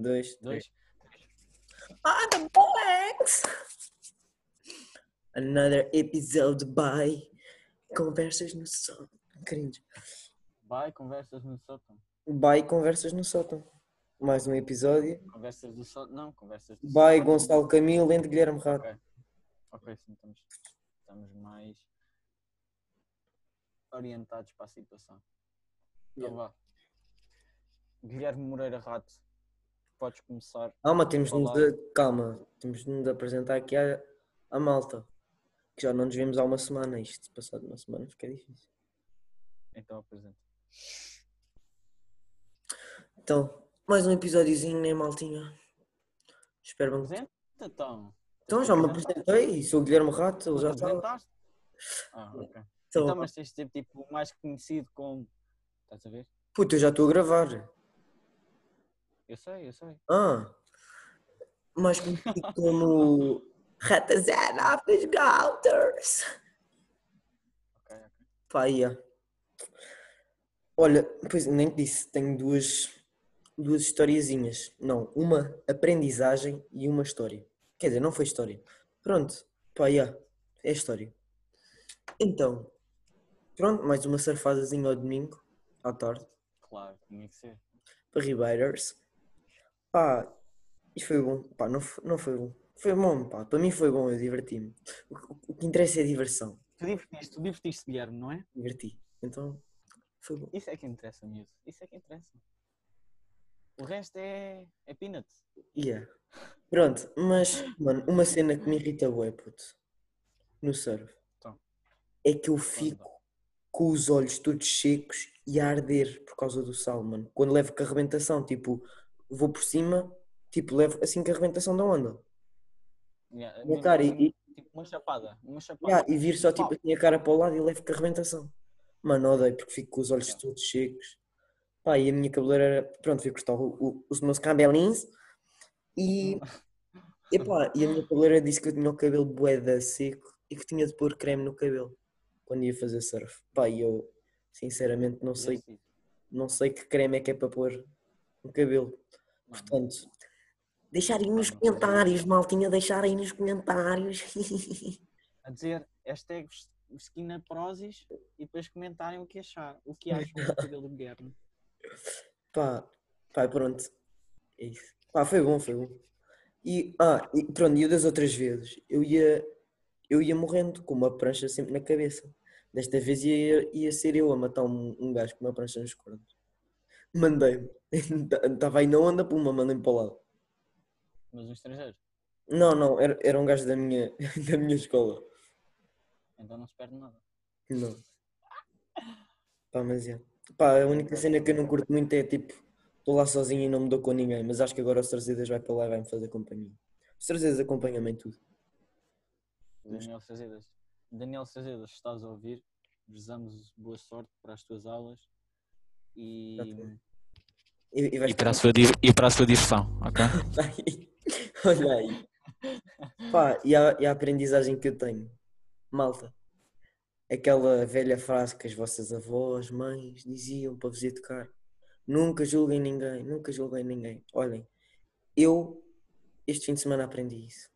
dois, Dois. Ah, the boys! Another episode by Conversas no Sótão. Cringe. Vai, conversas no sótão. By Conversas no Sótão. Mais um episódio. Conversas do sótão. Não, conversas do By sótão. Gonçalo Camilo, entre Guilherme Rato. Ok. Ok, sim, estamos, estamos mais orientados para a situação. Então vá. Guilherme Moreira Rato, podes começar. Calma, temos de, calma, temos de nos apresentar aqui à, à malta. Que já não nos vimos há uma semana. Isto, passado uma semana, fica difícil. Então apresenta. Então, mais um episódiozinho, né, maltinha? Espero bem. Apresenta então. Então, já me apresentei. Sou o Guilherme Rato, ele já. Apresentaste? Ah, ok. Então, Então, mas tens de ser tipo mais conhecido como. Estás a ver? puto, eu já estou a gravar. Eu sei, eu sei. Ah, mais conhecido como Ratazana of the Scouters. Ok, ok. Pá, yeah. Olha, pois nem te disse, tenho duas, duas historiazinhas. Não, uma aprendizagem e uma história. Quer dizer, não foi história. Pronto, pá, yeah, é história. Então, pronto, mais uma surfadazinha ao domingo, à tarde, Claro, tinha que ser. para Ribeiros. Pá, e foi bom. Pá, não, foi- não foi bom. Foi bom, pá, para mim foi bom, eu diverti-me. O, o- o que interessa é a diversão. Tu divertiste, tu divertiste, Guilherme, não é? Diverti. Então, foi bom. Isso é que interessa, miúdo. Isso é que interessa. O resto é, é peanuts. Yeah. Pronto, mas, mano, uma cena que me irrita bué, puto, no surf, Então. é que eu fico com os olhos todos secos e a arder por causa do sal, mano. Quando levo com a arrebentação, tipo, vou por cima, tipo, levo assim com a arrebentação da onda. Yeah, Minha cara, e, tipo uma chapada. Uma chapada. yeah, e vir só tipo assim a cara para o lado e levo com a arrebentação. Mano, odeio porque fico com os olhos Yeah. todos secos. Pá, e a minha cabeleira era, pronto, fui cortar o- o- os meus cabelinhos e Epá, e a minha cabeleira disse que eu tinha o cabelo bué seco e que tinha de pôr creme no cabelo quando ia fazer surf. Pá, e eu sinceramente não sei, não sei que creme é que é para pôr no cabelo. Portanto, deixarem nos comentários, maltinha, deixarem nos comentários. A dizer hashtag esquina prozis e depois comentarem o que achar. O que acham do cabelo do Guilherme. Pá, pá, pronto. É isso. Pá, foi bom, foi bom. E, ah, e pronto, e das outras vezes, eu ia, eu ia morrendo com uma prancha sempre na cabeça. Desta vez ia, ia ser eu a matar um, um gajo com uma prancha nos cornos. Mandei-me. Estava aí na onda, puma, mandei-me para o lado. Mas um estrangeiro. Não, não, era, era um gajo da minha, da minha escola. Então não se perde nada. Não. Pá, mas é. Pá, a única cena que eu não curto muito é tipo, estou lá sozinho e não me dou com ninguém, mas acho que agora o Strazedas vai para lá e vai-me fazer companhia. O Strazedas acompanha-me em tudo. Daniel Sazedas. Daniel Sazedas, se estás a ouvir, desejamos boa sorte para as tuas aulas e. E, e vais E para, a sua, e para a sua diversão, ok? Olha aí. Pá, e a, e a aprendizagem que eu tenho, malta, aquela velha frase que as vossas avós, mães diziam para vos educar: nunca julguem ninguém, nunca julguem ninguém. Olhem, eu este fim de semana aprendi isso.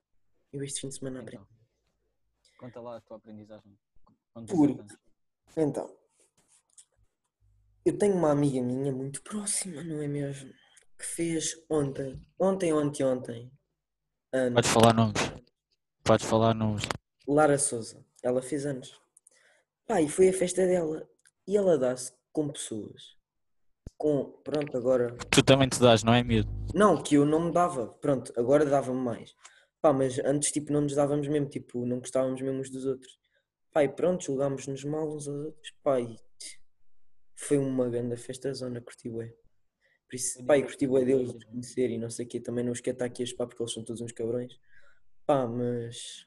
Eu este fim de semana aprendi. então, conta lá a tua aprendizagem. Porque- anos? Então, eu tenho uma amiga minha muito próxima, não é mesmo? Que fez ontem, ontem, ontem, ontem, anos. Podes falar nomes. Podes falar nomes. Lara Souza, ela fez anos. Pá, e foi a festa dela. E ela dá-se com pessoas. Com, pronto, agora. Tu também te dás, não é, miúdo? Não, que eu não me dava. Pronto, agora dava-me mais. Pá, mas antes, tipo, não nos dávamos mesmo. Tipo, não gostávamos mesmo uns dos outros. Pá, e pronto, julgámos-nos mal uns aos outros. Pá, e foi uma grande festa zona, curti bué. Por isso, pá, e curti bué deles de conhecer e não sei o quê. Também não os quero estar aqui a espar porque eles são todos uns cabrões. Pá, mas.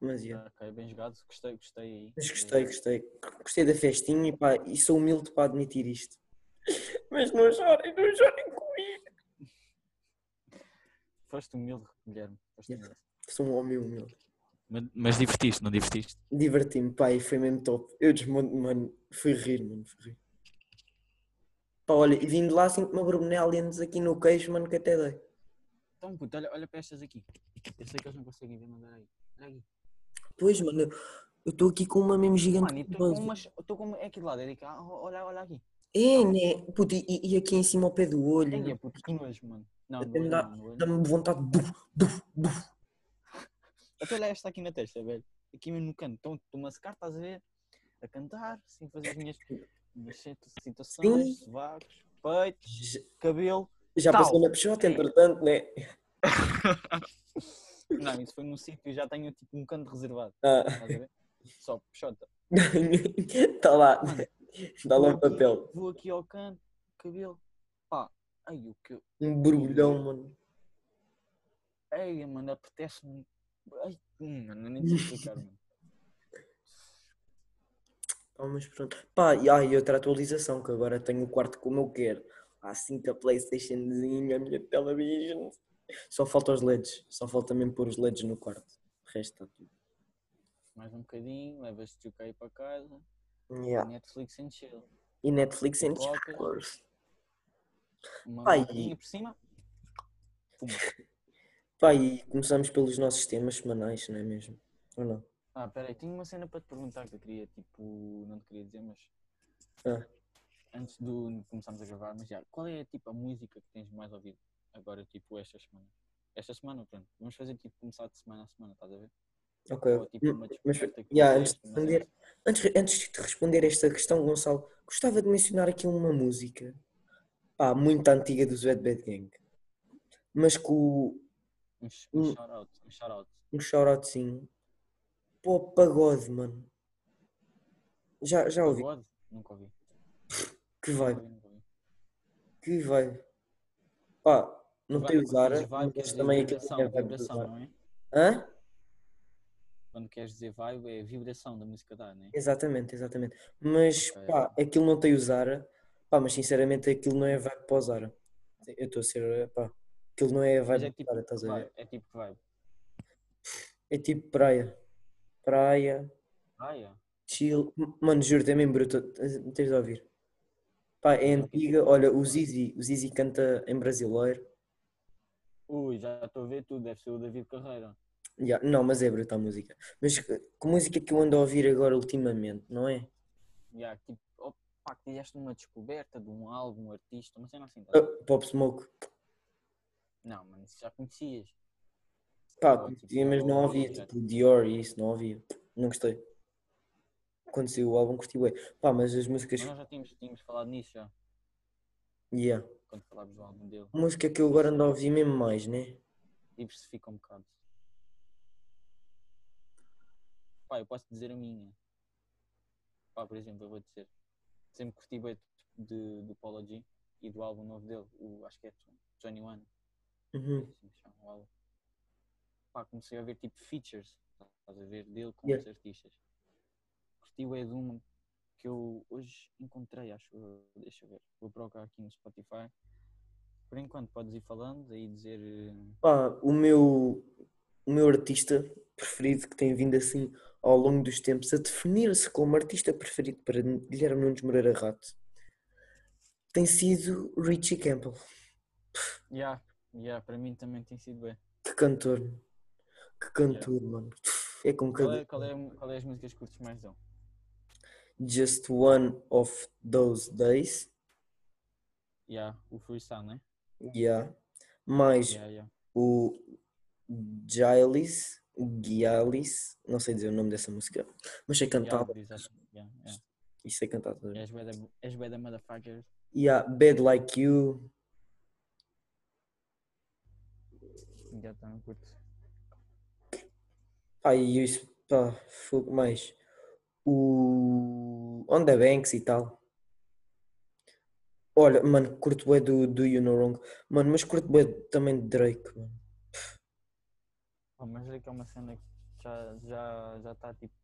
Mas, yeah. Ok, bem jogado. Gostei, gostei aí. Mas gostei, gostei. Gostei da festinha e, pá, e sou humilde para admitir isto. Mas não chorem, não chorem comigo. Foste humilde, Guilherme. Foste Yeah. humilde. Sou um homem humilde. Mas, mas divertiste, não divertiste? Diverti-me, e foi mesmo top. Eu desmonto, mano, fui rir, mano, fui rir. Pá, olha, e vindo lá sinto uma Brunellians aqui no queixo, mano, que até dei. Então, puto, olha, olha para estas aqui. Eu sei que eles não conseguem ver, olha aí. Olha aqui. Pois, mano, eu- estou aqui com uma mesmo gigante. Mano, e estou com umas. Estou com. É aqui de lado, é. Ah, olha, olha aqui. É, né? Puto, e, e aqui em cima ao pé do olho. É puto, que nojo, mano. Não, dá-. Dá-me vontade de. buf, buf, buf. Até olha esta aqui na testa, velho. Aqui mesmo no canto. Então, estou-me a secar, estás a ver? A cantar, sem fazer as minhas, minhas situ- situações, sovacos, peitos, cabelo. Já Tal. passou na Peixote, entretanto, né? Não, isso foi num sítio e já tenho tipo um canto reservado. Ah, Estás a ver? Só peixota. Está lá. Está lá o papel. Vou aqui ao canto, cabelo. Pá, ai o que. Um borbulhão, mano. Ai, mano, apetece-me. Ai, hum, mano, eu nem sei explicar, mano. Ah, mas pronto. Pá, e, e outra atualização, que agora tenho o quarto como eu quero. Há assim que a Playstationzinha, a minha television. Só falta os LEDs. Só falta mesmo pôr os LEDs no quarto. O resto está tudo. Mais um bocadinho, levas-te o cá para casa. Yeah. Netflix and chill. E Netflix and. Chillers. Uma por cima. Puma. Pá, e começamos pelos nossos temas semanais, não é mesmo? Ou não? Ah, peraí, tinha uma cena para te perguntar que eu queria, tipo, não te queria dizer, mas. Ah. Antes de começarmos a gravar, mas já, qual é tipo a música que tens mais ouvido agora, tipo, esta semana? Esta semana, pronto. Vamos fazer tipo começar de semana a semana, estás a ver? Ok. Ou tipo Hum, Mas, que yeah, antes, de é- responder, antes, antes de responder esta questão, Gonçalo, gostava de mencionar aqui uma música pá, muito antiga do Bad Gang, mas com Um, sh- shout-out, um shout-out. um shout-outzinho o pagode, mano. Já, já ouvi? Pagode? Nunca ouvi. Que vai, que vai. Pá, não tem quer mas dizer também aquilo vibe do vibração, não é? Hã? Quando queres dizer vibe, é a vibração da música dá, não é? Exatamente, exatamente. Mas Ok. pá, aquilo não tem Zara, pá, mas sinceramente aquilo não é vibe para Zara. Eu estou a ser, pá, aquilo não é Mas vibe é tipo, Zara, estás a ver? é tipo vibe. É tipo praia. Praia, yeah. chill. Mano, juro, é mesmo bruto. Tens de ouvir. Pá, é Não, antiga. Olha, o Zizi, o Zizi canta em brasileiro. Ui, já estou a ver tudo, deve ser o David Carreira. Ya, Não, mas é bruta a música. Mas que música que eu ando a ouvir agora ultimamente, não é? Yeah, tipo, opa, que fizeste uma descoberta de um álbum, um artista, uma cena assim. tá? Ah, Pop Smoke. Não, mano, isso já conhecias. Pá, Ou, tipo, conhecia, mas não ou- ouvia. Tipo Dior e isso, não ouvia. Não gostei. Quando saiu o álbum, curti bem. Pá, mas as músicas. Mas nós já tínhamos, tínhamos falado nisso já, Yeah. quando falámos do álbum dele. A música que eu agora ando a ouvir mesmo mais, né? Diversifica um bocado. Pá, eu posso dizer a minha. Pá, por exemplo, eu vou dizer. Sempre curti bem de, do Paulo G e do álbum novo dele, o, acho que é 21. Uhum. assim álbum. Pá, comecei a ver tipo features, estás a ver, dele com Yeah. os artistas. Curti o de uma que eu hoje encontrei, acho eu, deixa eu ver, vou procurar aqui no Spotify. Por enquanto podes ir falando, aí dizer eh, Pá, o meu, o meu artista preferido que tem vindo assim ao longo dos tempos a definir-se como artista preferido para Guilherme Nunes Moreira Rato tem sido Richie Campbell. yeah, yeah, para mim também tem sido bem. Que cantor, que cantor, mano. É com Qual cada é, qual, é, qual é as músicas que curtes mais dele? Just One of Those Days. Yeah, o Freestyle, né? Yeah. Mais Yeah, yeah. o Giles, Gialis, não sei dizer o nome dessa música, mas sei cantar Yeah, yeah, yeah. sei cantar. também. És És bué da motherfucker. Yeah, Bad Like You, Já também curto. pá, e isso, pá, fogo mais. O On The Banks e tal. Olha, mano, curto bué do, do You Know Wrong. Mano, mas curto bué também de Drake, mano. Oh, mas é que é uma cena que já já já está tipo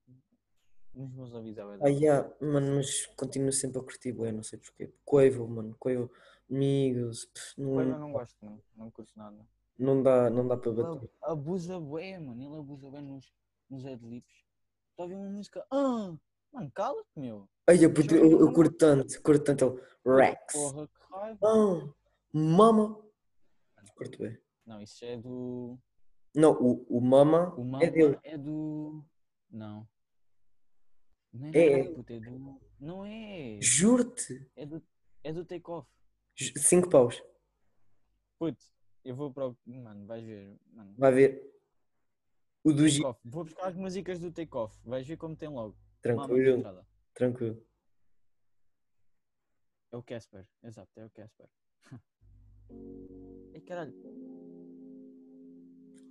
nos meus ouvidos à Ah, yeah, mano, mas continuo sempre a curtir bué, não sei porquê. Quavo, mano, Quavo, amigos, pff, Coisa eu não, não gosto, mano. Não curto nada. Não dá, não dá para Ele bater. abusa bué, mano. Ele abusa bué nos, nos adlibs. Está a ouvir uma música. Ah! Mano, cala-te, meu. Ai, eu, puto, eu, eu curto tanto, curto tanto. o Rex. Porra, que raiva. Oh, mama. Curto bem. Não, isso é do. Não, o, o mama O Mama é dele. é do. Não. Não é, É. dele, puto, é do. Não é. Juro-te. É do, é do Take-Off. Cinco paus. Puto, eu vou para o. Mano, vais ver. Mano, Vai ver. O do G. Vou buscar as músicas do Take-Off. Vais ver como tem logo. Tranquilo, tranquilo. É o Casper. Exato, é o Casper. Ei, caralho.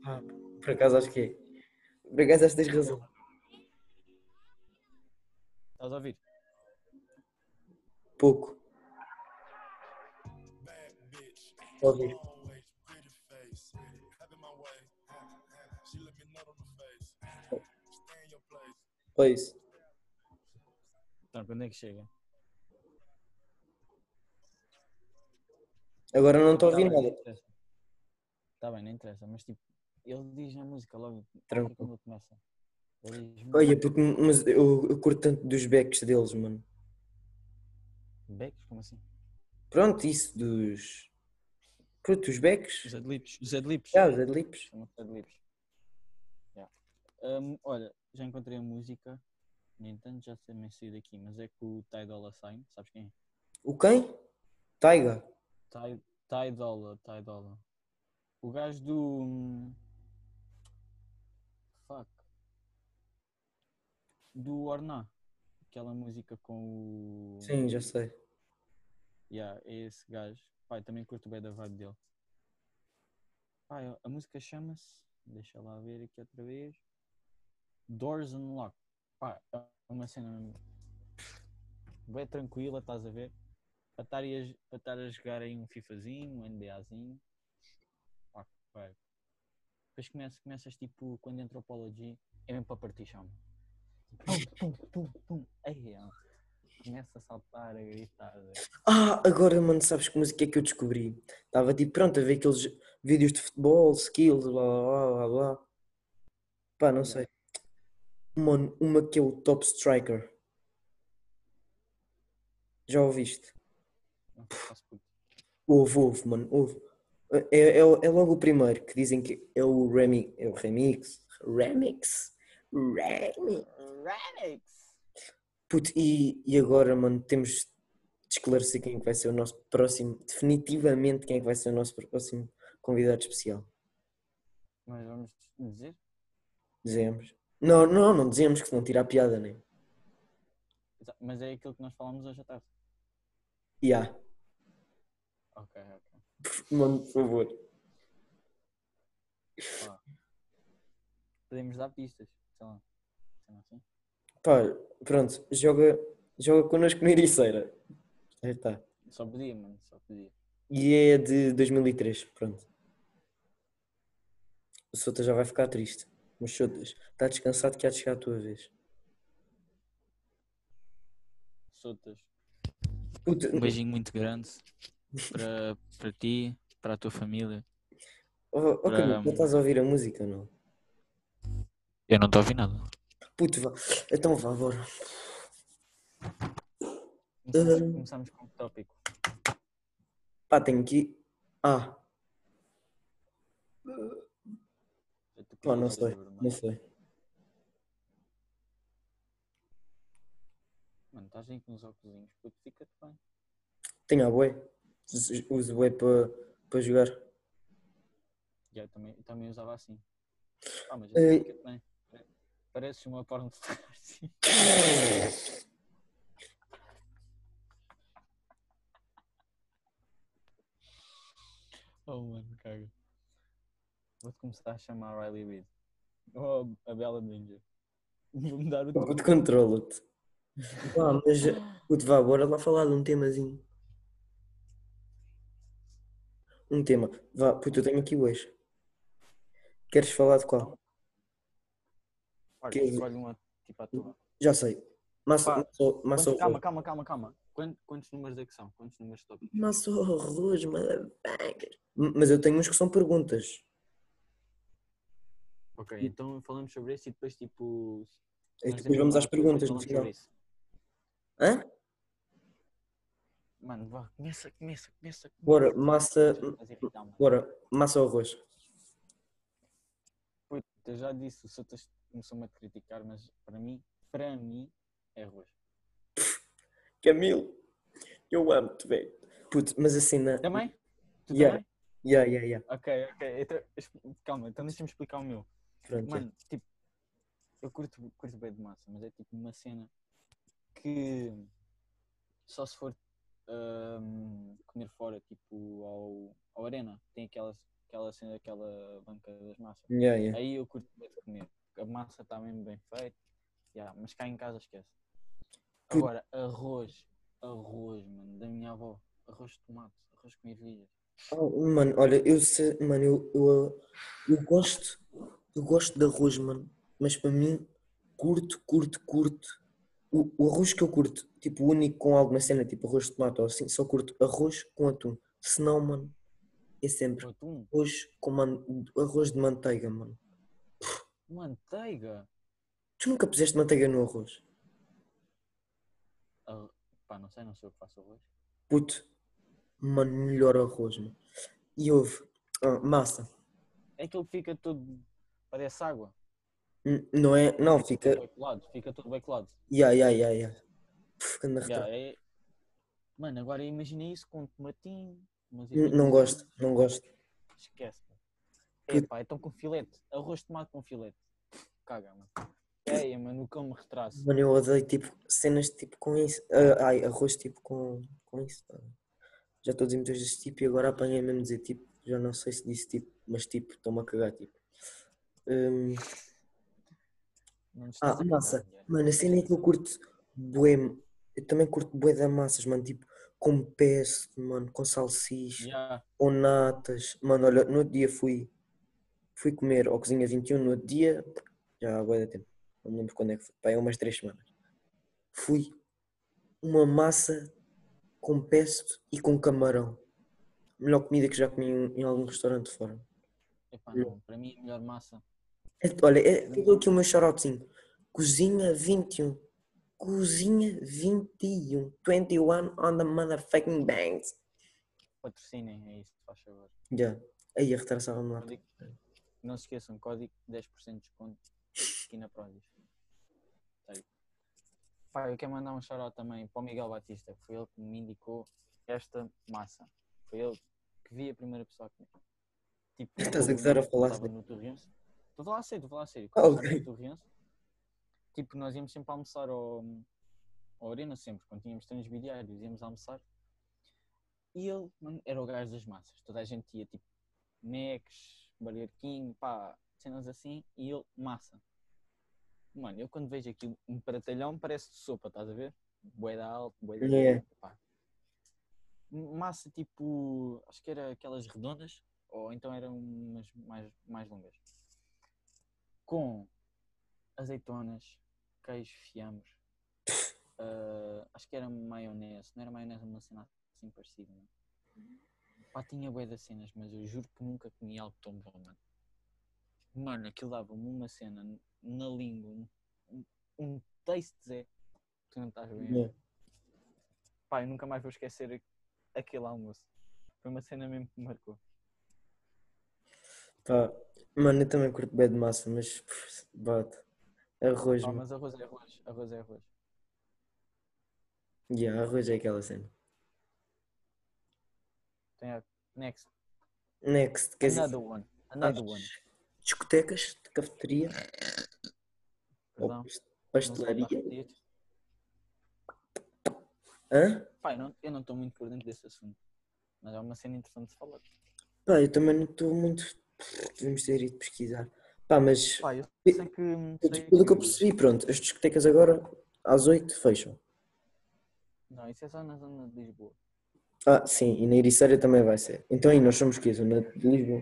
Ah, por acaso acho que é. Por acaso acho que tens razão. Estás a ouvir? Pouco. Ouvi. Always pretty place. Pois. Então, quando é que chega? Agora não estou a Tá ouvir não nada. interessa. Tá bem, não interessa, mas tipo, ele diz na música logo Tranquilo. quando começa. Diz Olha, puto, mas eu, eu curto tanto dos backs deles, mano. Becks, como assim? Pronto, isso dos. Puto, os backs. Os adlibs. Os adlibs. Já, os adlibs. Um, olha, já encontrei a música. No entanto, já me sair daqui, mas é com o Ty Dolla Sign. Sabes quem é? O quem? Taiga. Ty, Ty Dolla, Ty Dolla. O gajo do. hum, Fuck. Do Orná. Aquela música com o. Sim, já sei. Yeah, é esse gajo. Pai, também curto bem da vibe dele. Pai, a música chama-se. Deixa lá ver aqui outra vez. Doors Unlocked. Pá, é uma cena mesmo. Bem tranquila, estás a ver? Para estar, aí a, para estar a jogar aí um FIFAzinho, um NBAzinho. Pá, vai. Depois começa, começas tipo, quando entra o Polo G, é mesmo para partir chão. Pum, pum, pum, pum. Ei, ó. Começa a saltar, a gritar. Ah, agora, mano, sabes que música é que eu descobri? Estava tipo, pronto, a ver aqueles vídeos de futebol, skills, blá blá blá blá blá. Pá, não sei. Mano, uma que é o Top Striker. Já ouviste? Ouve, ouve, mano, ouve. É, é, é logo o primeiro que dizem que é o Remi, é o remix. Remix. Remix. Radix! Puto, e, e agora, mano, temos de esclarecer quem é que vai ser o nosso próximo, definitivamente quem é que vai ser o nosso próximo convidado especial. Mas vamos dizer? Dizemos. Não, não, não dizemos que senão tira a piada? Exa- Mas é aquilo que nós falámos hoje à tarde. Ya, Ok, ok. mano, por favor. Pá. Podemos dar pistas, sei lá. Sei lá assim. Pá, pronto, joga, joga connosco no Ericeira. Aí está. Só podia, mano, só podia. E é de 2003, pronto. O Sota já vai ficar triste. Mas Sotas, está descansado que há de chegar a tua vez. Puta, Um beijinho muito grande para, para ti, para a tua família. oh, oh, Camilo, para- não estás a ouvir a música, não? Eu não estou a ouvir nada. Puto, vá. Então vá, bora. Começamos, Uhum. começamos com o tópico. Pá, tenho aqui. Ah, Eu os não sei. Não sei. Mano, estás aí com os óculos, puto, fica-te bem. Tenho a bué. Uso bué para para jogar. Já, eu também, eu também usava assim. Ah, mas assim fica-te bem. Pareces uma porno star, sim. Oh, mano, caga. Vou-te começar a chamar Riley Reid. Ou a Bella Danger. Vou mudar o Puto, controla-te. Pá, mas. Puto, vá, bora lá falar de um temazinho. Um tema. Vá, puto, eu tenho aqui hoje. Queres falar de qual? Olha, que- escolhe uma tipo a tua. Já sei. Massa, Pá, massa, massa Quantos- calma, calma, calma, calma. Quantos, quantos números é que são? Quantos números tópico? Massa arroz, motherfucker. Mas eu tenho uns que são perguntas. Ok, então falamos sobre isso e depois tipo E depois vamos às perguntas no final. sobre isso. Hã? Mano, vá, começa, começa, começa. Bora, começa. massa. Bora, massa ou arroz? Puta, eu já disse, o Sotas começou-me a criticar, mas para mim, para mim, é arroz. Camilo, eu amo-te, velho. Puto, mas assim, na. Também? Tu Yeah. também? Yeah, yeah, yeah. Ok, ok. Então, calma, então deixa-me explicar o meu. Pronto. Mano, tipo, eu curto, curto bem de massa, mas é tipo uma cena que só se for ahm, comer fora, tipo ao, ao arena, tem aquela, aquela cena, aquela banca das massas. Yeah, yeah. Aí eu curto bem de comer, a massa está mesmo bem feita, yeah, mas cá em casa esquece. Agora, arroz, arroz, mano, da minha avó, arroz de tomate, arroz com ervilhas. Oh, mano, olha, eu sei, mano, eu, eu, eu gosto, eu gosto de arroz, mano, mas para mim, curto, curto, curto. O, o arroz que eu curto, tipo, único com alguma cena, tipo arroz de tomate ou assim, só curto arroz com atum. Senão, mano, é sempre atum, arroz com man, arroz de manteiga, mano. manteiga. Tu nunca puseste manteiga no arroz? Ah, pá, não sei, não sei o que faço arroz. Puto, mano, melhor arroz, mano. E houve, ah, massa. É que fica todo. Parece água. Não é, não, Fica fica, todo bem colado, fica todo bem colado. ya, ya, ya, ya. Puf, anda Yeah, é... Mano, agora imagina isso com tomatinho. umas N- Não ervilhas, gosto, não gosto. Esquece. Puto. É pá, então com filete. Arroz de tomate com filete. Caga, mano. É, mano, me retraso. Mano, eu odeio tipo cenas tipo com isso. Ah, ai, arroz tipo com, com isso. pá. Já estou a dizer muitas vezes tipo e agora apanhei mesmo dizer tipo. Já não sei se disse tipo, mas tipo, estou-me a cagar tipo. Hum, te ah, massa. Mano, a cena é que eu curto bué. Eu também curto bué da massas, mano. Tipo, com pesto, mano, com salsicha, Yeah. com natas. Mano, olha, no outro dia fui, fui comer ao Cozinha 21. No outro dia, já há bué de tempo. Não me lembro quando é que foi. Pá, é umas três semanas. Fui uma massa com pesto e com camarão. Melhor comida que já comi em, em algum restaurante fora. Epá, não. Para mim, a melhor massa. É- olha, é, eu dou aqui o meu shoutoutinho. Cozinha 21. Cozinha 21. 21 on the motherfucking bangs. Patrocinem, é isso, faz favor. Já. Aí, retraçava-me lá. Código- Não se esqueçam, código 10% de desconto aqui na Prozis. Sério. Pá, eu quero mandar um shout também para o Miguel Batista, que foi ele que me indicou esta massa. Foi ele que vi a primeira pessoa a comer. Tipo, Estás a gozar a falar no. Estou a falar a sério, estou a falar a sério. Quando eu estava ok. no Torrense, tipo, nós íamos sempre almoçar ao, ao Arena, sempre, quando tínhamos treinos bidiários, íamos almoçar. E ele, mano, era o gajo das massas. Toda a gente ia, tipo, Macs, Burger King, pá, cenas assim, e ele, massa. Mano, eu quando vejo aquilo, um pratalhão parece de sopa, estás a ver? Bué da alto, bué da Yeah. pá. Massa tipo, acho que era aquelas redondas, ou então eram umas mais, mais longas. Com azeitonas, queijo, fiambres, ah, acho que era maionese, não era maionese, uma cena assim parecida, não? Pá, tinha bué das cenas, mas eu juro que nunca comi algo tão bom, mano. Mano, aquilo dava-me uma cena na língua, um, um, taste, Zé, tu não estás bem. Yeah. Pá, eu nunca mais vou esquecer aquele almoço. Foi uma cena mesmo que me marcou. Pá, mano, eu também curto bem de massa, mas pff, bate. Arroz, mano. mas arroz é arroz, arroz é arroz. Yeah, arroz é aquela cena. Next, Next, quer dizer, another one, another one. discotecas de cafeteria Perdão, pastelaria. Hã? Eu não- eu não estou muito por dentro desse assunto. Mas é uma cena interessante de falar. Pá, eu também não estou muito. Devemos ter ido pesquisar. Pá, mas Pá, eu sei que. pelo que eu percebi, pronto, as discotecas agora às 8 fecham. Não, isso é só na zona de Lisboa. Ah, sim, e na Ericeira também vai ser. Então aí nós somos que Zona de Lisboa.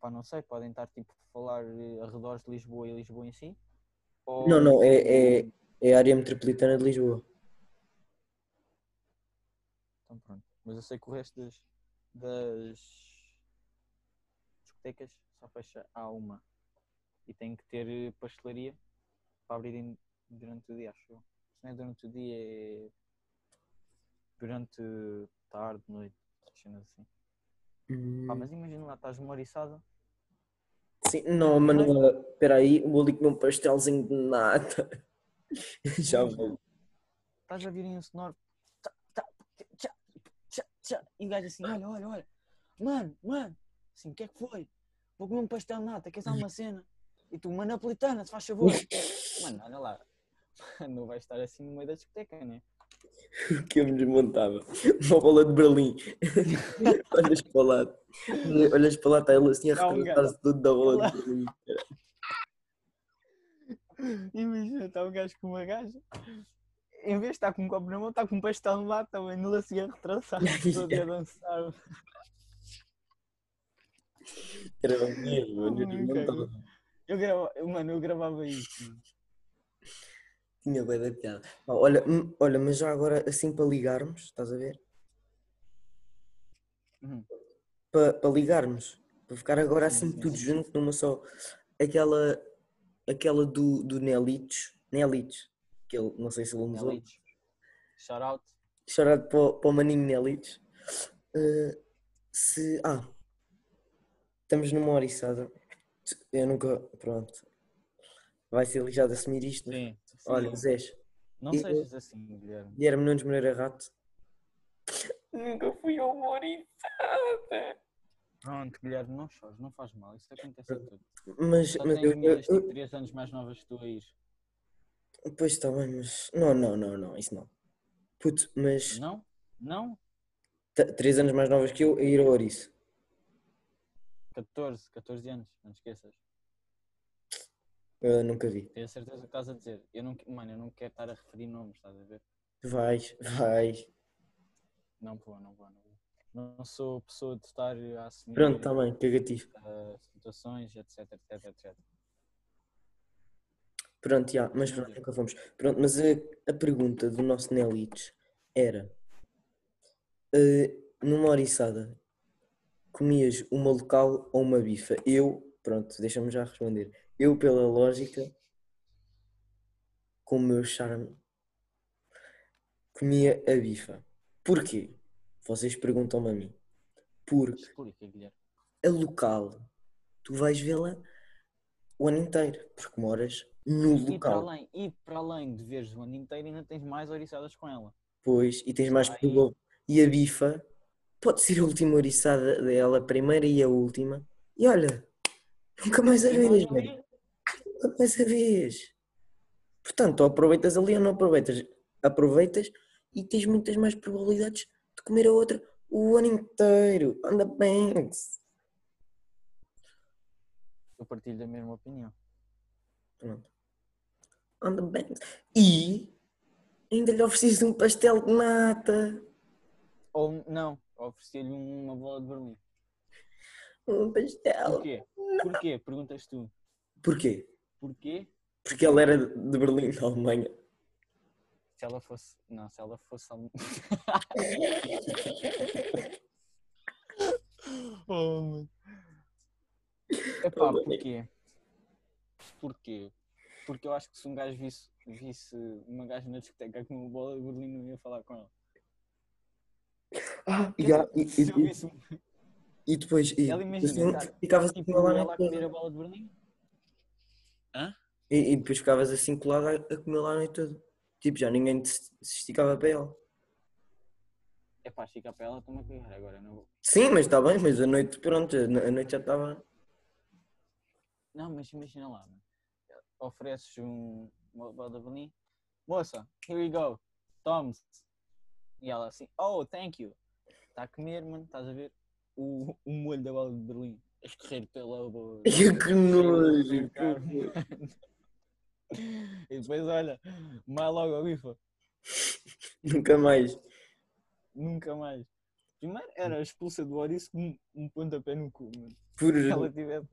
Pá, não sei, podem estar tipo a falar eh, arredores de Lisboa e Lisboa em si? Ou, Não, não, é- é- É a área metropolitana de Lisboa. Então pronto. Mas eu sei que o resto das, das discotecas só fecha à uma. E tem que ter eh, pastelaria para abrirem durante o dia, acho eu. Se não é durante o dia, é durante tarde, noite, assim. Hum, Pá, mas imagina lá, estás numa oriçada. Sim, não, Manuela, espera aí, vou ali comer um pastelzinho de nata. Já vou. estás a vir em um sonoro. tá, tá, E o gajo assim, olha, olha, olha. Mano, mano. Assim, o que é que foi? Vou comer um pastel de nata, queres uma cena? E tu, uma napolitana, se faz favor. Mano, olha lá. Não vais estar assim no meio da discoteca, né? O que eu me desmontava? Uma bola de Berlim. Olhas para o lado. Olhas para lá, está ele assim a retratar-se tudo da bola de Berlim. Imagina, está um gajo com uma gaja. Em vez de estar com um copo na mão, está com um pastel de nata, também não assim a retraçar, todo a dançar. Era mesmo, eu Oh, desmontava. Eu grava... Mano, eu gravava isso. Tinha bem da piada. Olha, hum, olha, mas já agora assim para ligarmos, estás a ver? Uhum. Para, para ligarmos, para ficar agora Sim, assim sim, tudo sim. junto numa só. Aquela, aquela do, do Nelitos, Nelitos, que ele, não sei se ele usou. Elites. Shout out. Chorado para, o- para o maninho Nelitos. Eh, se. Ah, estamos numa oriçada. Eu nunca. Pronto. Vai ser lixado assumir isto. mas- Sim. Olha, sim. Zés. Não eu- sejas assim, Guilherme. Guilherme Nunes Moreira Rato. Nunca fui a uma oriçada. Pronto, Guilherme, não chores, não faz mal. Isso acontece a todos. Mas, mas eu, eu, amigas tipo eu- 3 anos mais novas que tu a ir. Pois está bem, mas. Não, não, não, não, isso não. Puto, mas. Não? Não? t- Três anos mais novas que eu a ir ao Ouriço. 14, 14 anos, não te esqueças. Eu nunca vi. Tenho a certeza que estás a dizer. Eu não, mano, eu não quero estar a referir nomes, estás a ver? Vais, vais. Não vou, não vou, não vou. Não sou pessoa de estar a assumir Pronto, está bem, cagativo. eh, situações, etc, etc, etc. Pronto, já, mas pronto, nunca fomos. Pronto, mas a, a pergunta do nosso Nelites era: eh, numa oriçada, comias uma local ou uma bifa? Eu, pronto, deixa-me já responder. Eu, pela lógica, com o meu charme, comia a bifa. Porquê? Vocês perguntam-me a mim. Porque a local, tu vais vê-la o ano inteiro, porque moras no E para, local. além, e para além de veres o ano inteiro, ainda tens mais oriçadas com ela. Pois, e tens mais Aí-. E a bifa pode ser a última oriçada dela, a primeira e a última. E olha, nunca mais a vês, Nunca mais a vês. Portanto, ou aproveitas ali ou não aproveitas. Aproveitas e tens muitas mais probabilidades de comer a outra o ano inteiro. Anda bem. Eu partilho da mesma opinião. Pronto. Anda bem. E ainda lhe ofereces um pastel de nata. Ou não, ofereci-lhe uma bola de Berlim. Um pastel. Porquê? Porquê? Perguntas tu. Porquê? Porquê? Porque ele era de Berlim, da Alemanha. Se ela fosse. Não, se ela fosse. oh, mano. Epá, porquê? Porquê? Porque eu acho que se um gajo visse, visse uma gaja na discoteca com uma bola de Berlim, não ia falar com ela. Ah, e, e, e, e depois. E, ela imagina, assim, ficavas tipo, assim colado ela a comer a bola de Berlim. E, e depois ficavas assim colado a, a comer lá a noite toda. Tipo, já ninguém te, se esticava para ela. Epá, fica para ela, estou-me a cagar agora. Não, vou- Sim, mas está bem, mas a noite, pronto, a noite já estava. não mas imagina lá, mano. ofereces um, uma bola de Berlim. Moça, here we go. Tome E ela assim, oh, thank you. Está a comer, mano, estás a ver? O, o molho da bola de Berlim a escorrer pela boca. que nojo! E depois, olha, mais logo a bifa. Nunca mais. Nunca mais. Primeiro era expulsa do Ouriço com um, um pontapé no cu, mano. Por Se ela tivesse.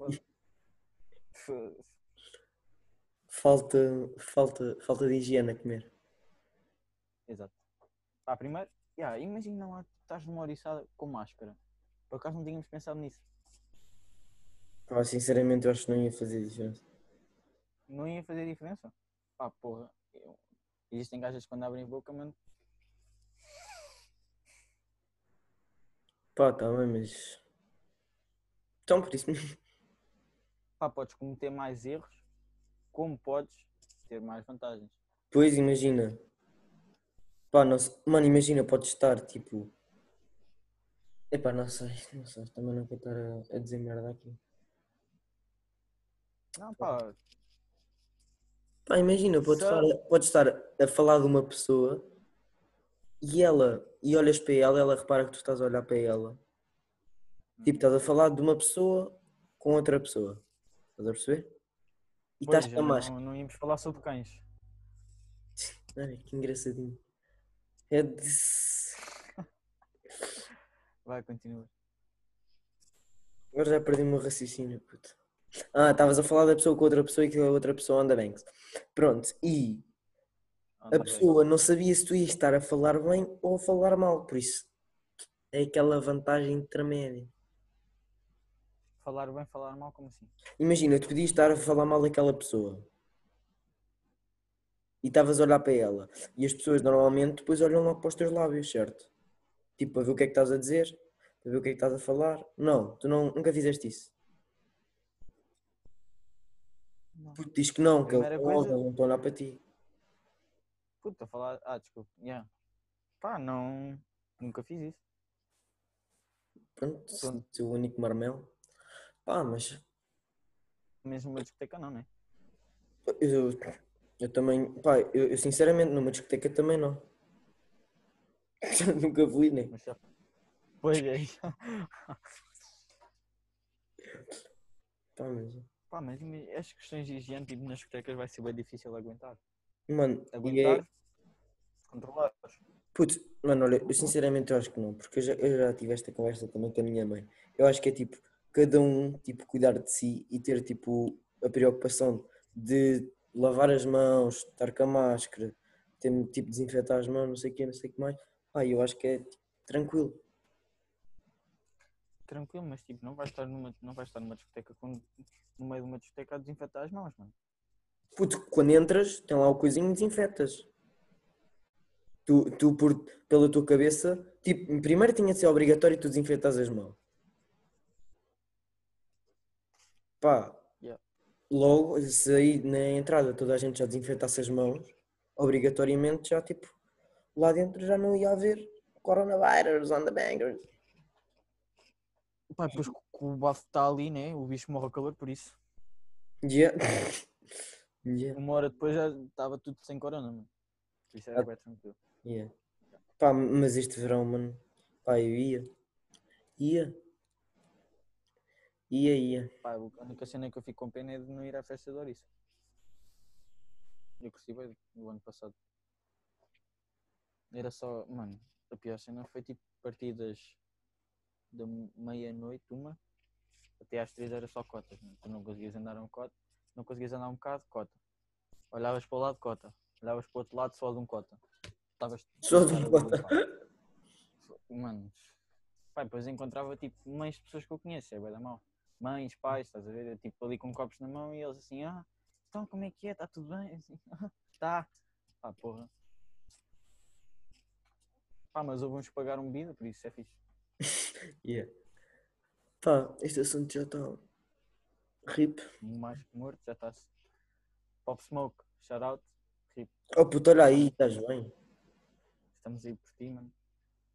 Falta, falta, falta de higiene a comer. Exato. Pá, primeiro, yeah, imagina lá, estás numa oriçada com máscara. Por acaso não tínhamos pensado nisso. Pá, sinceramente, eu acho que não ia fazer diferença. não ia fazer diferença. Pá, porra. eu- Existem gajas quando abrem boca, mano. Pá, tá bem, mas. Então, por isso mesmo. Pá, podes cometer mais erros, como podes ter mais vantagens. Pois, imagina. Pá, não sei- Mano, imagina, podes estar tipo. Epá, não sei, não sei, também não quero estar a, a dizer merda aqui. Não, pá, Pá, imagina, podes Só- estar, a- podes estar a falar de uma pessoa e ela, e olhas para ela, ela repara que tu estás a olhar para ela. Tipo, estás a falar de uma pessoa com outra pessoa. Estás a perceber? E pois, estás com a máscara. não, não íamos falar sobre cães. Olha, que engraçadinho. É de... Vai, continua. Agora já perdi o meu raciocínio, puto. Ah, estavas a falar da pessoa com outra pessoa e que a outra pessoa anda bem. Pronto, e a pessoa não sabia se tu ias estar a falar bem ou a falar mal, por isso é aquela vantagem intermédia. Falar bem, falar mal, como assim? Imagina, tu podias estar a falar mal daquela pessoa e estavas a olhar para ela e as pessoas normalmente depois olham logo para os teus lábios, certo? Tipo, para ver o que é que estás a dizer, para ver o que é que estás a falar. Não, tu não, nunca fizeste isso. Não. Puto, diz que não, que estão logo, coisa- não estão a olhar para ti. Puta, falar. Ah, desculpa. Yeah. Pá, não. Nunca fiz isso. Pronto, Pronto. o único marmelo. Pá, mas Mesmo uma discoteca, não, né? eu, eu também, pá, eu, eu sinceramente numa discoteca também não. nunca fui, né? Mas já. Pois é. Pá, mas, Pá, mas as questões de higiene tipo, nas discotecas vai ser bem difícil aguentar. mano, é, Aguentar, controlar. Putz, mano, olha, eu sinceramente eu acho que não, porque eu já, eu já tive esta conversa também com a minha mãe. Eu acho que é tipo, cada um tipo, cuidar de si e ter tipo a preocupação de lavar as mãos, estar com a máscara, ter tipo desinfetar as mãos, não sei o que, não sei o que mais. Pá, eu acho que é tipo, tranquilo. Tranquilo, mas tipo, não vais estar numa, não vais estar numa discoteca com, no meio de uma discoteca a desinfetar as mãos, mano. Puto, quando entras, tem lá o coisinho e desinfetas. Tu, tu por, pela tua cabeça, tipo, primeiro tinha de ser obrigatório tu desinfetas as mãos. Pá. Logo, se aí na entrada toda a gente já desinfetasse as mãos, obrigatoriamente já, tipo, lá dentro já não ia haver coronavirus on the bangers. Pá, que que o bafo está ali, né? O bicho morre a calor, por isso. Yeah. yeah. Uma hora depois já estava tudo sem corona, mano. Isso Ah. era bem tranquilo. Yeah. Pá, mas este verão, mano, pá, eu ia. Ia. Ia, ia. Pá, a única cena que eu fico com pena é de não ir à festa de Ouriça. Eu curti bem no ano passado. Era só, mano, a pior cena foi tipo partidas da meia-noite, uma, até às três era só cotas, mano. Tu não conseguias andar um cota, não conseguias andar um bocado, cota. Olhavas para o lado, cota. Olhavas para o outro lado, só de um cota. Estavas Só de um cota. Mano, pá, depois encontrava tipo mães de pessoas que eu conheço, é bué da mal. Mães, pais, estás a ver? Tipo ali com copos na mão e eles assim, ah, então como é que é? Está tudo bem? Assim, "Ah, tá. Pá, porra. Pá, mas uns que pagaram bebida, por isso é fixe. Yeah. Pá, este assunto já está. Rip. Um mais que morto, já está-se. Pop Smoke, shout out. Rip. Oh puto, olha aí, estás bem? Estamos aí por ti, mano.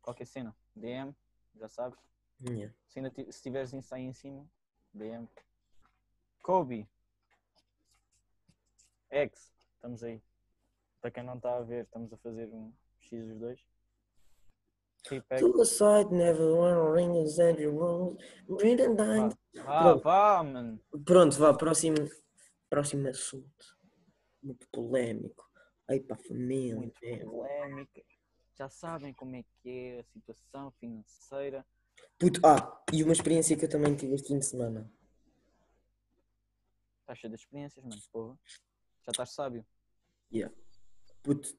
Qualquer cena, DM, já sabes. Yeah. Se, ainda se tiveres aí em cima, DM. Kobe. X, estamos aí. Para quem não está a ver, estamos a fazer um X dos dois. Suicide never wanna ring as every down. Ah, vá, mano. Pronto, vá, próximo, próximo assunto. Muito polémico. Aí para a família. Muito polémica. Já sabem como é que é a situação financeira. Puto, ah, e uma experiência que eu também tive este fim de semana. Estás cheio de experiências, mano. Porra. Já estás sábio. Puto,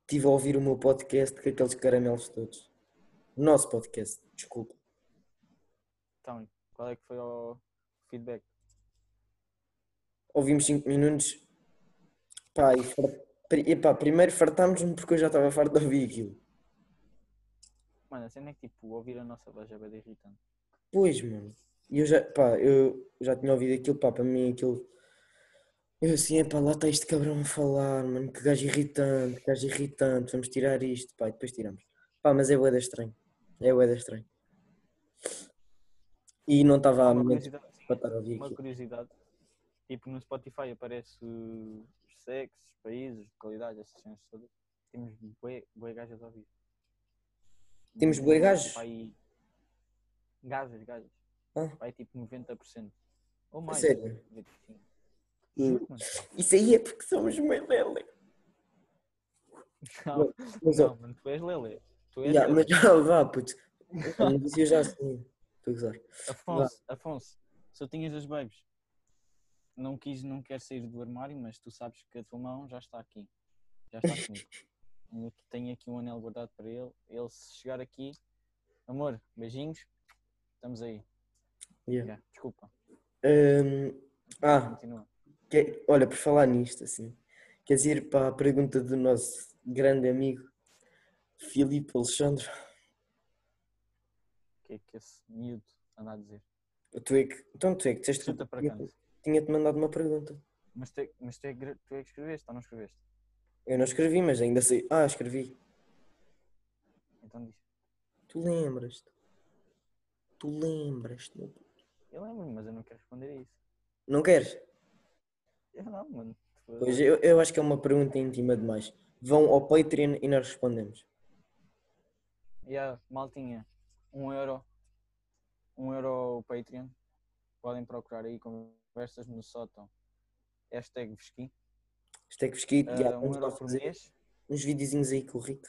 estive a ouvir o meu podcast com aqueles caramelos todos. Nosso podcast, desculpa. Então, qual é que foi o feedback? Ouvimos 5 minutos Pá, e far- epá, primeiro fartámos-me porque eu já estava farto de ouvir aquilo. Mano, a cena é que tipo, ouvir a nossa voz é bem irritante. Pois, mano. Eu já, pá, eu já tinha ouvido aquilo, pá, para mim aquilo. Eu assim, epá, lá está este cabrão a falar, mano, que gajo irritante, que gajo irritante, vamos tirar isto, pá, e depois tiramos. Pá, mas é bué estranho. É bué estranho. E não estava a Uma momento curiosidade, sim, para estar a ouvir uma aquilo. curiosidade. Tipo, no Spotify aparece os sexos, países, localidades, essas cenas todas. Temos bué gajas a ouvir. Temos bué gajos? Pai... Gajas, gajas. Ah. Vai tipo 90%. Ou mais. sério? 95%. Hum. Isso aí é porque somos meio lele. Não, Mas, não, mano, tu és Lele. Tu és yeah, Lele. mas já, vá, puto. Mas eu já sei. Estou a gozar. Afonso, Afonso, se eu tinhas as babes, não quis, não quero sair do armário, mas tu sabes que a tua mão já está aqui. Já está comigo. Tenho aqui- Tenho aqui um anel guardado para ele. Ele se chegar aqui, amor, beijinhos, estamos aí. Yeah. Já, desculpa. Hum, ah, Continua. Que- olha, por falar nisto, assim, queres ir para a pergunta do nosso grande amigo Filipe Alexandre? O que é que esse miúdo anda a dizer? Tu é que, então tu é que disseste que tinha-te mandado uma pergunta. Mas, tu, é- mas tu, é, que tu é que escreveste ou não escreveste? Eu não escrevi, mas ainda sei. Ah, escrevi. Então diz. Tu lembras-te? Tu lembras-te? meu puto? Eu lembro-me, mas eu não quero responder a isso. Não queres? Eu não, mano. Pois eu, eu acho que é uma pergunta íntima demais. Vão ao Patreon e nós respondemos. Yeah, maltinha, um euro, um euro o Patreon. Podem procurar aí conversas no sótão. Hashtag Vesqui. Isto é que vesquito. Ah, já, um euro por mês. uns videozinhos aí com o Rico.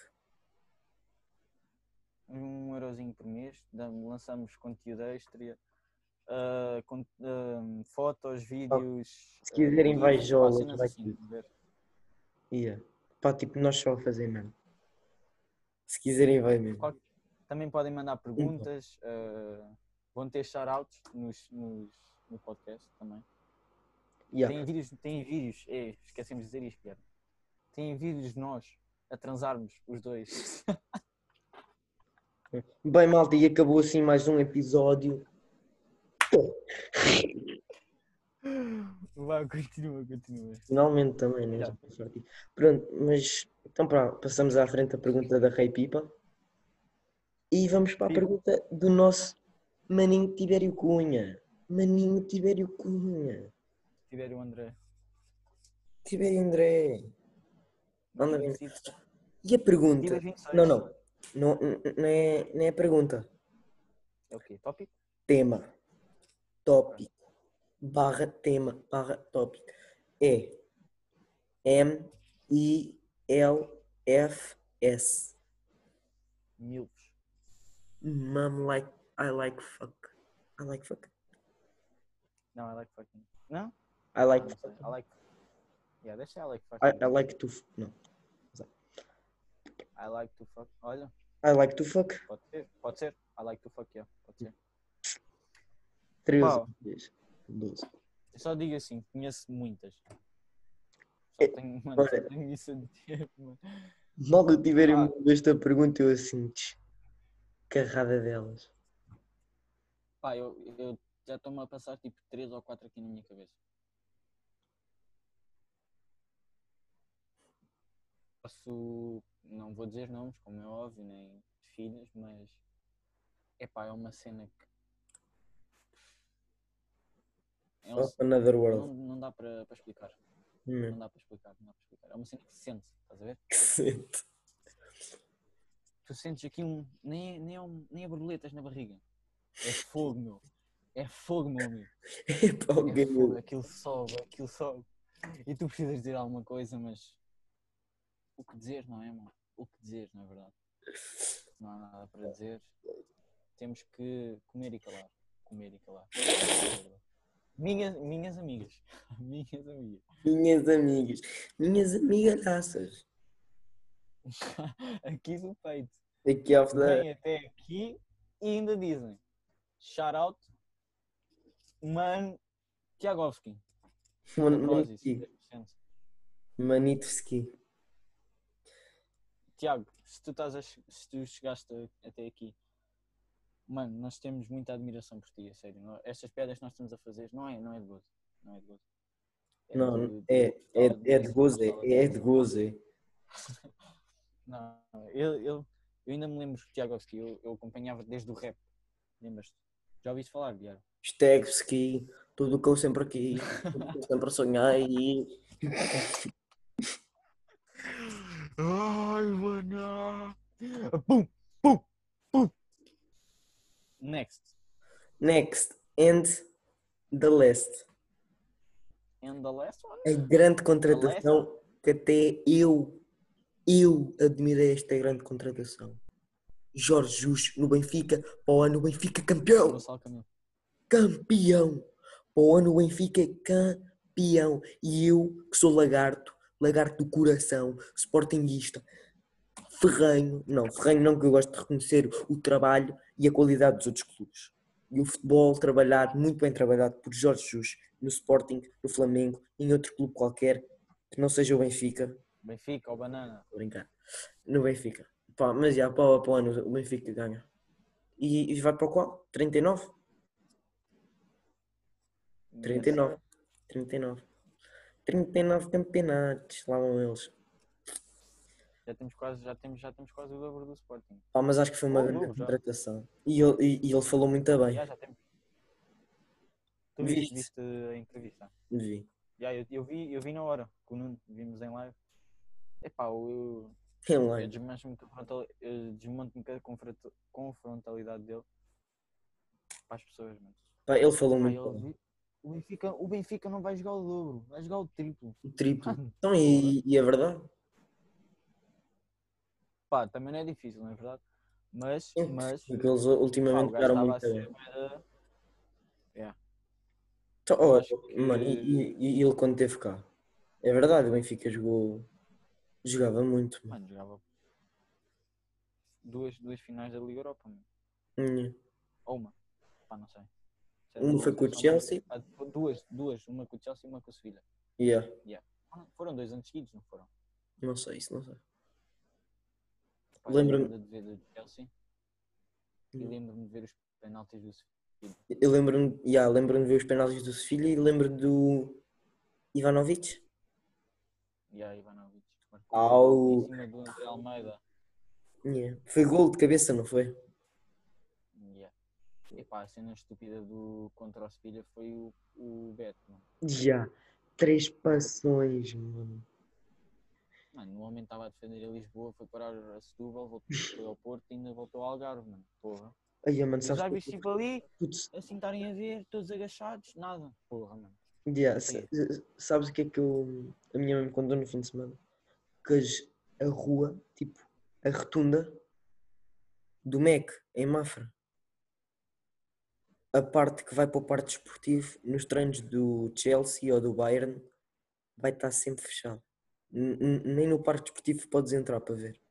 Um eurozinho por mês. Lançamos conteúdo extra. ah, con- ah, fotos, vídeos. se quiserem ah, vai jolas, vai assim. Yeah. Pá, tipo, nós só fazer mesmo. Se quiserem, vai mesmo. Também podem mandar perguntas. ah, vão ter shoutouts nos, nos, no podcast também. Yeah. Tem vídeos, tem vídeos, é, esquecemos de dizer isto, Guilherme. Tem vídeos de nós a transarmos os dois. Bem, malta, e acabou assim mais um episódio. Vai, continua, continua. Finalmente também, né? Já. Pronto, mas então pá, passamos à frente a pergunta da Rei Pipa. E vamos para a pergunta do nosso maninho Tibério Cunha. Maninho Tibério Cunha. Se tiver o André. Tibério André. Anda bem. E a pergunta? tiver 26. Não, não. Não, não, é, não é a pergunta. É o quê? Tópico? Tema. Tópico. Barra tema. Barra tópico. É M I L F S. Milfs. Mom like I like fuck. I like fuck. Não, I like fucking. Não? I like. I like. Yeah, deixa I like I, fucking. I like to não. I like to fuck. Olha, I like to fuck. pode ser. Pode ser. I like to fuck, yeah. Pode ser. 13 Pá. vezes. 12. Eu só digo assim, conheço muitas. Só É, tenho, mano, só olha. tenho isso a dizer, mano. Mal eu tiverem Ah. esta pergunta, eu assim, carrada delas. Pá, eu, eu já estou-me a passar tipo 3 ou 4 aqui na minha cabeça. Posso, não vou dizer nomes, como é óbvio, nem de filhas, mas epá, é uma cena que é um- another não, world. não dá para explicar. Hum, Não dá para explicar, não dá para explicar. É uma cena que se sente, estás a ver? que sente. Tu sentes aqui um. Nem, é- nem, é um, nem é borboletas na barriga. É fogo, meu. É fogo, meu amigo. Epá, É alguém fogo, aquilo sobe, aquilo sobe. E tu precisas dizer alguma coisa, mas o que dizer, não é, mano? O que dizer, não é verdade? Não há nada para dizer. Temos que comer e calar. Comer e calar. Minhas, minhas amigas. Minhas amigas. Minhas amigas. Minhas amigalhaças. Aqui do peito. Aqui off the... Vêm até aqui e ainda dizem shout out man Tiagovski. Mano, Prozis, aqui. 10%. Manitowski. Tiago, se tu, estás a se tu chegaste a- até aqui, mano, nós temos muita admiração por ti, a sério. Nó- Estas piadas que nós estamos a fazer não é, não é de gozo. Não é de gozo. Não, de- é, de é, é de disso, gozo, é, é de gozo. é. Não, eu, eu, eu ainda me lembro, Tiagovski, eu, eu acompanhava desde o rap. Lembras-te? Já ouviste falar, Diário? Stegski, tudo o que eu sempre aqui, tudo que eu sempre sonhei. Ai, mano! Pum, pum, pum! Next. Next, and the last. And the last one? A grande contratação que até eu, eu admirei esta grande contratação. Jorge Jus no Benfica, para o ano Benfica campeão. Campeão. Para o ano Benfica campeão. E eu, que sou lagarto, lagarto do coração, sportinguista, ferranho, não, ferranho não, que eu gosto de reconhecer o trabalho e a qualidade dos outros clubes. E o futebol trabalhado, muito bem trabalhado por Jorge Jus, no Sporting, no Flamengo, em outro clube qualquer, que não seja o Benfica, Benfica ou Banana? Vou brincar, no Benfica. Pá, mas já, para, o- para o ano o Benfica ganha. E, e vai para o qual? 39? 39. 39. 39 campeonatos. Lá vão eles. Já temos quase, já temos, já temos quase o dobro do Sporting. Pá, mas acho que foi uma grande contratação. E ele, e, e ele falou muito bem. Já, já temos. Tu Viste? viste, a entrevista? Vi. Já, eu, eu, vi, eu vi na hora, com o Nuno, vimos em live. Epá, eu, Em eu live. desmancho-me eu desmonto-me com a confronta- confrontalidade dele para as pessoas, mano. Pá, ele falou Pá, muito ele bem. O, Benfica, o Benfica não vai jogar o dobro, vai jogar o triplo. O triplo. Então, e, e é verdade? pá, também não é difícil, não é verdade? Mas, mas, Porque eles ultimamente jogaram muito bem. da- Então, acho que- mano, e, e- e ele quando esteve cá? É verdade, o Benfica jogou. Jogava muito. mano. Mano, jogava duas, duas finais da Liga Europa. Hum. Ou uma, pá, não sei. Uma foi com o Chelsea? ah, Duas, duas, uma com o Chelsea e uma com o Sevilha. Yeah. Foram- Foram dois anos seguidos, não foram? Não sei, isso não sei. Pá, Lembra-me- eu lembro de ver do Chelsea e lembro-me de ver os penaltis do Sevilha. Eu lembro-me yeah, lembro de ver os penaltis do Sevilha e lembro do Ivanovic. A Ivanovic. marcou Au. Em cima do André Almeida. Yeah. Foi gol de cabeça, não foi? Epá, a cena estúpida do contra o Sevilha foi o, o Beto, mano. Já. Três passões, mano. Mano, o homem estava a defender a Lisboa, foi parar a Setúbal, voltou ao Porto e ainda voltou ao Algarve, mano. Porra. Ai, mano, que- vi tipo ali, assim estarem a ver, todos agachados, nada. Porra, mano. yeah, sabes o que é que eu. A minha mãe me contou no fim de semana? Que a rua, tipo, a rotunda do MEC, em Mafra. A parte que vai para o parque desportivo, nos treinos do Chelsea ou do Bayern, vai estar sempre fechado. Nem no parque desportivo podes entrar para ver.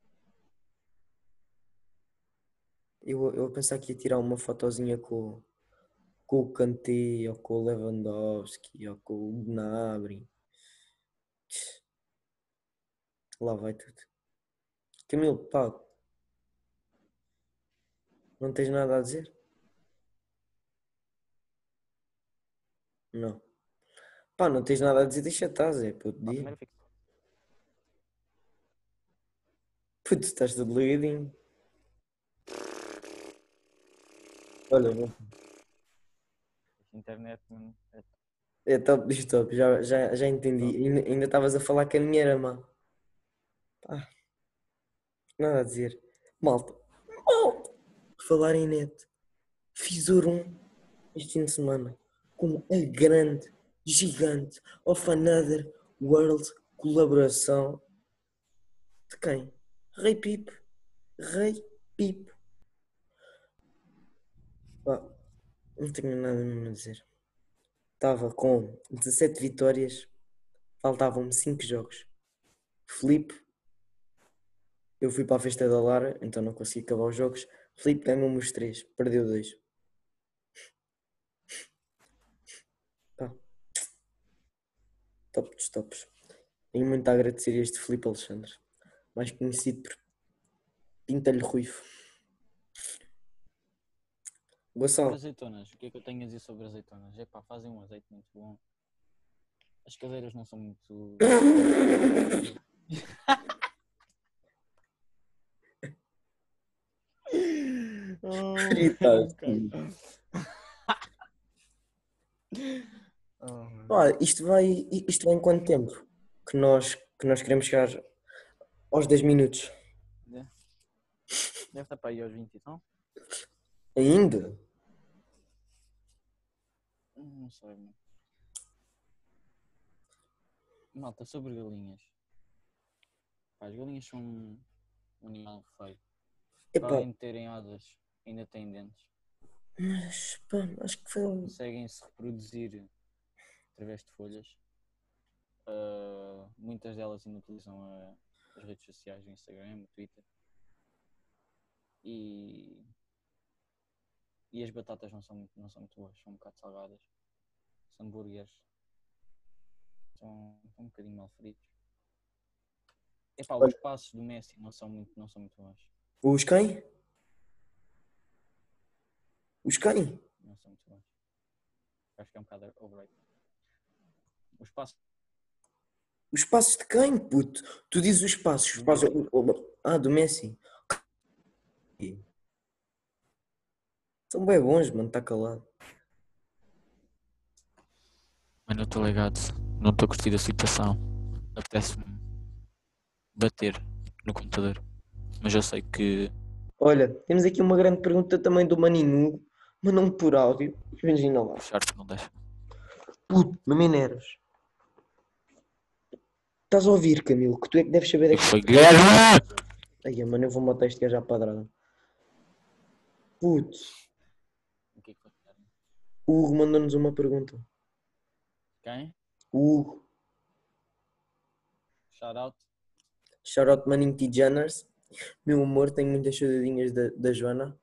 Eu, eu pensar que ia tirar uma fotozinha com, com o Kanté, ou com o Lewandowski, ou com o Gnabry. Lá vai tudo. Camilo, pá. Não tens nada a dizer? Não. Pá, não tens nada a dizer, deixa estar, Zé, Pá, dia. primeiro fico. Putz, estás todo ligadinho. Olha, bom. Internet, mano. É É top dos top, já, já, já entendi. Ainda- Ainda estavas a falar que a minha era má. Pá, nada a dizer. Malta, malta, por falar em net, fiz Ouro 1 este fim de semana com a grande, gigante, of another world colaboração de quem? Rei Pipo. Rei Pipo. Pá, não tenho nada a dizer. Estava com 17 vitórias, faltavam-me 5 jogos. Felipe, eu fui para a festa da Lara, então não consegui acabar os jogos. Felipe ganhou-me os 3, perdeu 2. Pá. Top dos tops. Tenho muito a agradecer a este Filipe Alexandre, mais conhecido por Pintalho Ruivo. Gonçalo, Azeitonas, o que é que eu tenho a dizer sobre azeitonas? Epá, fazem um azeite muito bom. As cadeiras não são muito. Oh, Mano. pá, isto vai, isto vai em quanto tempo? Que nós, que nós queremos chegar aos 10 minutos. Deve estar para aí aos 20 então? Ainda? Não sei. Malta, sobre galinhas. Pá, as galinhas são um animal feio. Epá, além de terem asas, ainda têm dentes. mas pá, acho que foi um. Conseguem se reproduzir através de folhas. Ah, muitas delas ainda utilizam a- as redes sociais, o Instagram, o Twitter. E, e as batatas não são, muito- não são muito boas, são um bocado salgadas. Os hambúrgueres são, são um bocadinho mal fritos. Epá, os passos do Messi não são muito, não são muito bons. Os quem? Os quem? Não são muito bons. Acho que é um bocado overrated. Os passos Os passos de quem, puto? Tu dizes os passos. Os passos... Ah, do Messi. São bem bons, mano, está calado. Mano, eu estou ligado. Não estou a curtir a situação. Apetece-me bater no computador. Mas eu sei que Olha, temos aqui uma grande pergunta também do Maninu. Mandou-me por áudio. Imagina lá. Sharp não deixa. Puto, não me. Estás a ouvir, Camilo? Que tu é que deves saber. É que... foi Guilherme! Ai, mano, eu vou matar este gajo à padrada. Puto, O que é que foi? o Hugo mandou-nos uma pergunta. Quem? O Hugo, Shout out. shout out Maninho T. Jenners. Meu amor, tenho muitas saudadinhas da, da Joana.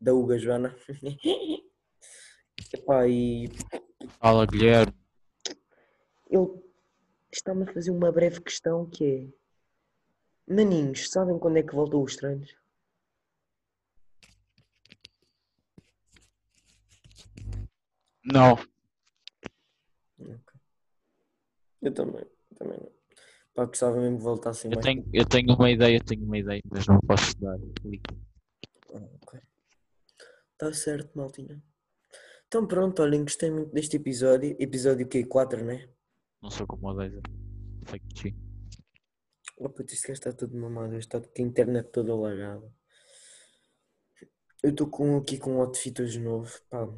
Da Uga Joana. Epá, e Fala, Guilherme. ele está-me a fazer uma breve questão que é Maninhos, sabem quando é que voltou os treinos? Não. Eu também, também não. Pá, gostava mesmo que voltassem Eu mais. tenho, eu tenho uma ideia, eu tenho uma ideia, mas não posso dar. Ah, ok. Tá certo, maltinha. Então pronto, olhem, gostei muito deste episódio. Episódio que 4, né? Não sou como o Dezer. Fake. Oh puto, este está todo mamado, está com a internet toda alagada. Eu estou com, aqui com um outfit hoje novo, pá.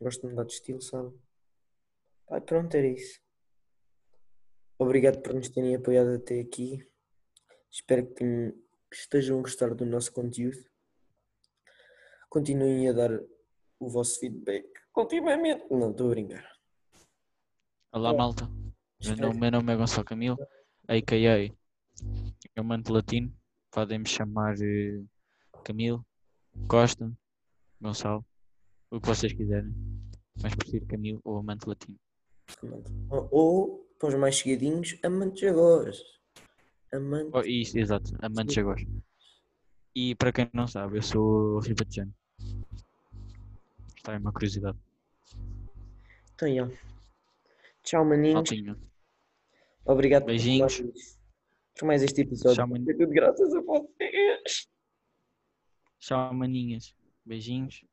Gosto de mudar de estilo, sabe? Pá, pronto, era isso. Obrigado por nos terem apoiado até aqui. Espero que, que estejam a gostar do nosso conteúdo. Continuem a dar o vosso feedback continuamente. Não, estou a brincar. Olá, malta. Meu nome, meu nome é Gonçalo Camilo, a.k.a. Eu manto latino. Podem-me chamar eh, Camilo, Costa, Gonçalo, o que vocês quiserem. Mas prefiro Camilo ou Amante Latino. Ou, ou, para os mais chegadinhos, amantes agora. Amantes. Oh, isso, exato, Amante agora. E para quem não sabe, eu sou ribatejano. Está aí uma curiosidade. Então, já. Tchau, maninhos. Maltinho. Obrigado por Beijinhos. mais, por mais este episódio. Tchau, maninho. É tudo graças a vocês. Tchau, maninhas. Beijinhos.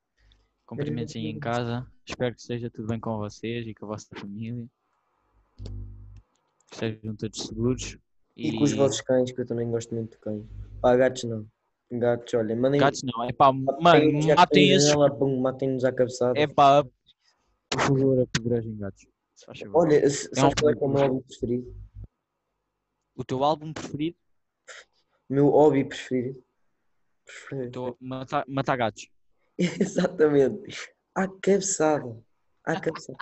Cumprimentos aí em casa. Espero que esteja tudo bem com vocês e com a vossa família. Que estejam todos seguros. E, com os vossos cães, que eu também gosto muito de cães. Pá, gatos não. Gatos, olha, mandem. gatos não, é pá, mano, matem esses. pum, Matem-nos à cabeçada. É pá, por favor, apedrejem gatos. Se faz favor. Olha, s- um sabes qual é, que é o meu hobby preferido? O teu álbum preferido? O meu hobby preferido. Teu matar, matar gatos. Exatamente. À cabeçada. À cabeçada.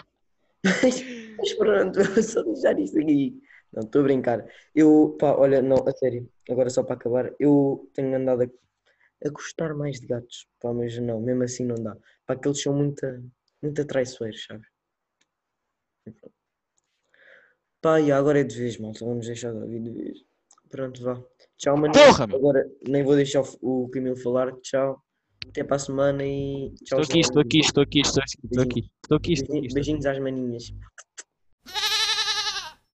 Mas, mas pronto, vou só deixar isto aqui. Não, estou a brincar. Eu, pá, olha, não, a sério, agora só para acabar, eu tenho andado a, a gostar mais de gatos, pá, mas não, mesmo assim não dá. Pá, que eles são muito, muito traiçoeiros, sabes? Pá, e agora é de vez, malta. Vamos deixar de ouvir de vez. Pronto, vá. Tchau, mano. Porra, meu. Agora nem vou deixar o o Camilo falar. Tchau. Até para a semana e tchau. Estou aqui, estou aqui, estou aqui, estou aqui, estou aqui, estou aqui, estou aqui. Beijinhos às maninhas.